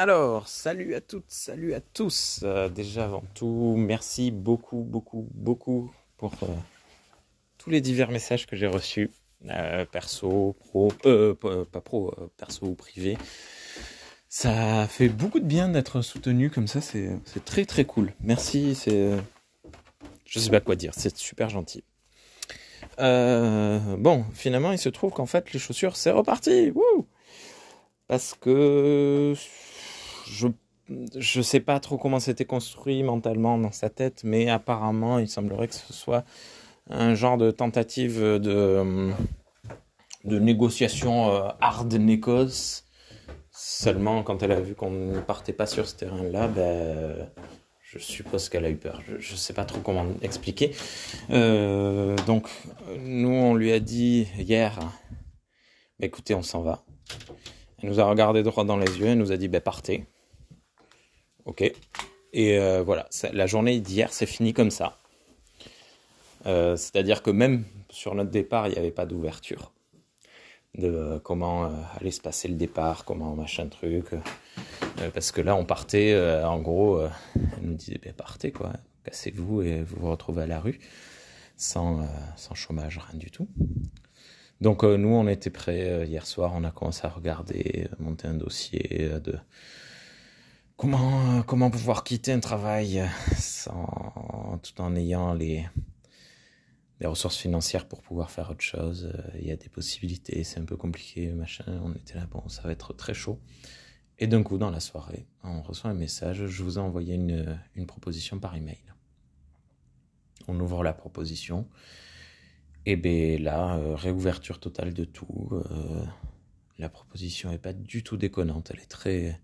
Alors, salut à toutes, salut à tous. Euh, déjà avant tout, merci beaucoup, beaucoup, beaucoup pour euh, tous les divers messages que j'ai reçus, euh, perso, pro, pas pro, perso ou privé. Ça fait beaucoup de bien d'être soutenu comme ça, c'est très très cool. Merci, c'est, je sais pas quoi dire, c'est super gentil. Bon, finalement, il se trouve qu'en fait, les chaussures, c'est reparti. Wouh Parce que je je sais pas trop comment c'était construit mentalement dans sa tête, mais apparemment, il semblerait que ce soit un genre de tentative de négociation euh, hard. Seulement, quand elle a vu qu'on ne partait pas sur ce terrain-là, ben, je suppose qu'elle a eu peur. Je, je sais pas trop comment expliquer. Euh, donc, nous, on lui a dit hier, bah, écoutez, on s'en va. Elle nous a regardé droit dans les yeux, elle nous a dit, ben, partez. Ok. Et euh, voilà, la journée d'hier, c'est fini comme ça. Euh, C'est-à-dire que même sur notre départ, il n'y avait pas d'ouverture de euh, comment allait se passer le départ, comment machin truc. Parce que là, on partait, en gros, elle nous disait, ben, partez quoi, cassez-vous et vous vous retrouvez à la rue, sans, sans chômage, rien du tout. Donc nous, on était prêts hier soir, on a commencé à regarder, monter un dossier de comment, euh, comment pouvoir quitter un travail euh, sans, tout en ayant les, ressources financières pour pouvoir faire autre chose. Euh, Il y a des possibilités, c'est un peu compliqué, machin. On était là, bon, ça va être très chaud. Et d'un coup, dans la soirée, on reçoit un message, je vous ai envoyé une, proposition par email. On ouvre la proposition. Et bien là, réouverture totale de tout. la proposition est pas du tout déconnante. Elle est très,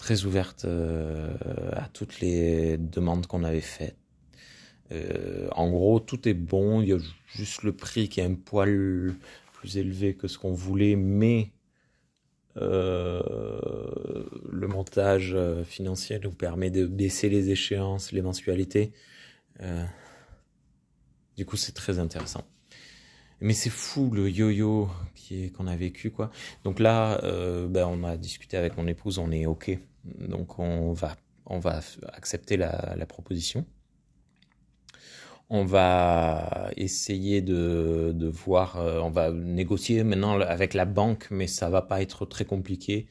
très ouverte euh, à toutes les demandes qu'on avait faites. Euh, en gros, tout est bon. Il y a juste le prix qui est un poil plus élevé que ce qu'on voulait, mais euh, le montage financier nous permet de baisser les échéances, les mensualités. Du coup, c'est très intéressant. Mais c'est fou le yo-yo qu'on a vécu quoi. Donc là, euh, ben, on a discuté avec mon épouse, on est ok. Donc on va on va accepter la, proposition. On va essayer de, de voir, euh, on va négocier maintenant avec la banque, mais ça va pas être très compliqué.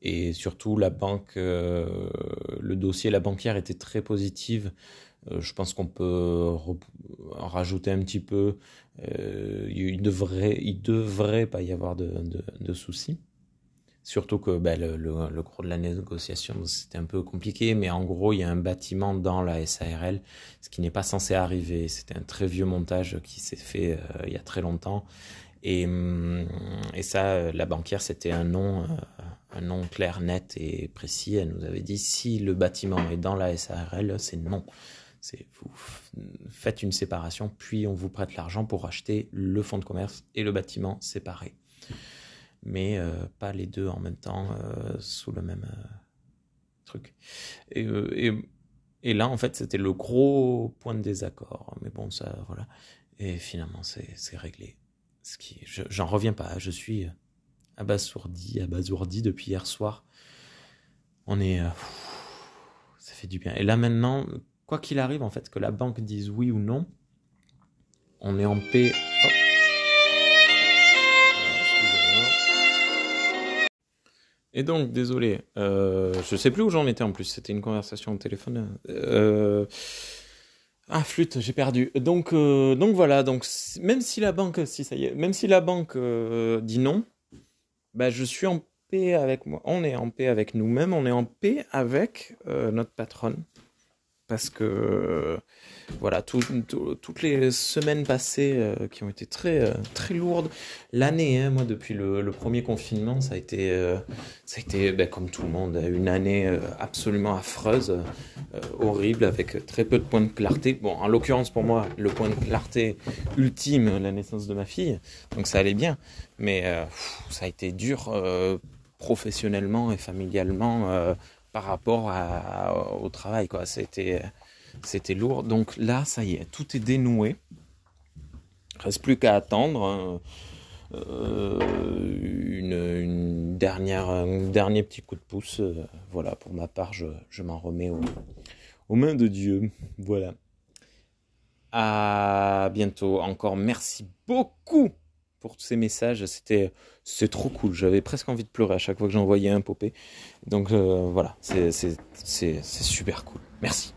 Et surtout, la banque, euh, le dossier, la banquière était très positive. Euh, je pense qu'on peut rajouter un petit peu. Euh, il devrait, il devrait pas y avoir de, soucis. Surtout que ben, le, le, gros de la négociation, c'était un peu compliqué, mais en gros, il y a un bâtiment dans la SARL, ce qui n'est pas censé arriver. C'était un très vieux montage qui s'est fait euh, il y a très longtemps. Et, hum, et ça, la banquière, c'était un nom, un nom clair, net et précis. Elle nous avait dit si le bâtiment est dans la SARL, c'est non. C'est vous faites une séparation, puis on vous prête l'argent pour acheter le fonds de commerce et le bâtiment séparés mais euh, pas les deux en même temps euh, sous le même euh, truc. Et, et, là, en fait, c'était le gros point de désaccord. Mais bon, ça, voilà. Et finalement, c'est réglé. Ce qui, je- j'en reviens pas. Je suis abasourdi, abasourdi depuis hier soir. On est, ça fait du bien. Et là maintenant, quoi qu'il arrive, en fait, que la banque dise oui ou non, on est en paix. Oh. Et donc, désolé, euh, je sais plus où j'en étais en plus, c'était une conversation au téléphone. Euh, ah, flûte, j'ai perdu. Donc, euh, donc voilà, donc même si la banque, si ça y est, même si la banque euh, dit non, bah, je suis en paix avec moi. On est en paix avec nous-mêmes, on est en paix avec notre patronne. Parce que, euh, voilà, tout- tout- toutes les semaines passées euh, qui ont été très, euh, très lourdes, l'année, hein, moi, depuis le, premier confinement, ça a été, ça a été ben, comme tout le monde, une année absolument affreuse, horrible, avec très peu de points de clarté. Bon, en l'occurrence, pour moi, le point de clarté ultime, la naissance de ma fille, donc ça allait bien. Mais ça a été dur professionnellement et familialement par rapport au travail, quoi. C'était, lourd. Donc là, ça y est, tout est dénoué. Reste plus qu'à attendre. hein. une, dernière, un dernier petit coup de pouce. voilà, pour ma part, je, je m'en remets aux mains de Dieu. Voilà. À bientôt. Encore merci beaucoup pour tous ces messages. C'était c'est trop cool. J'avais presque envie de pleurer à chaque fois que j'envoyais un popé. Donc voilà, c'est super cool. Merci.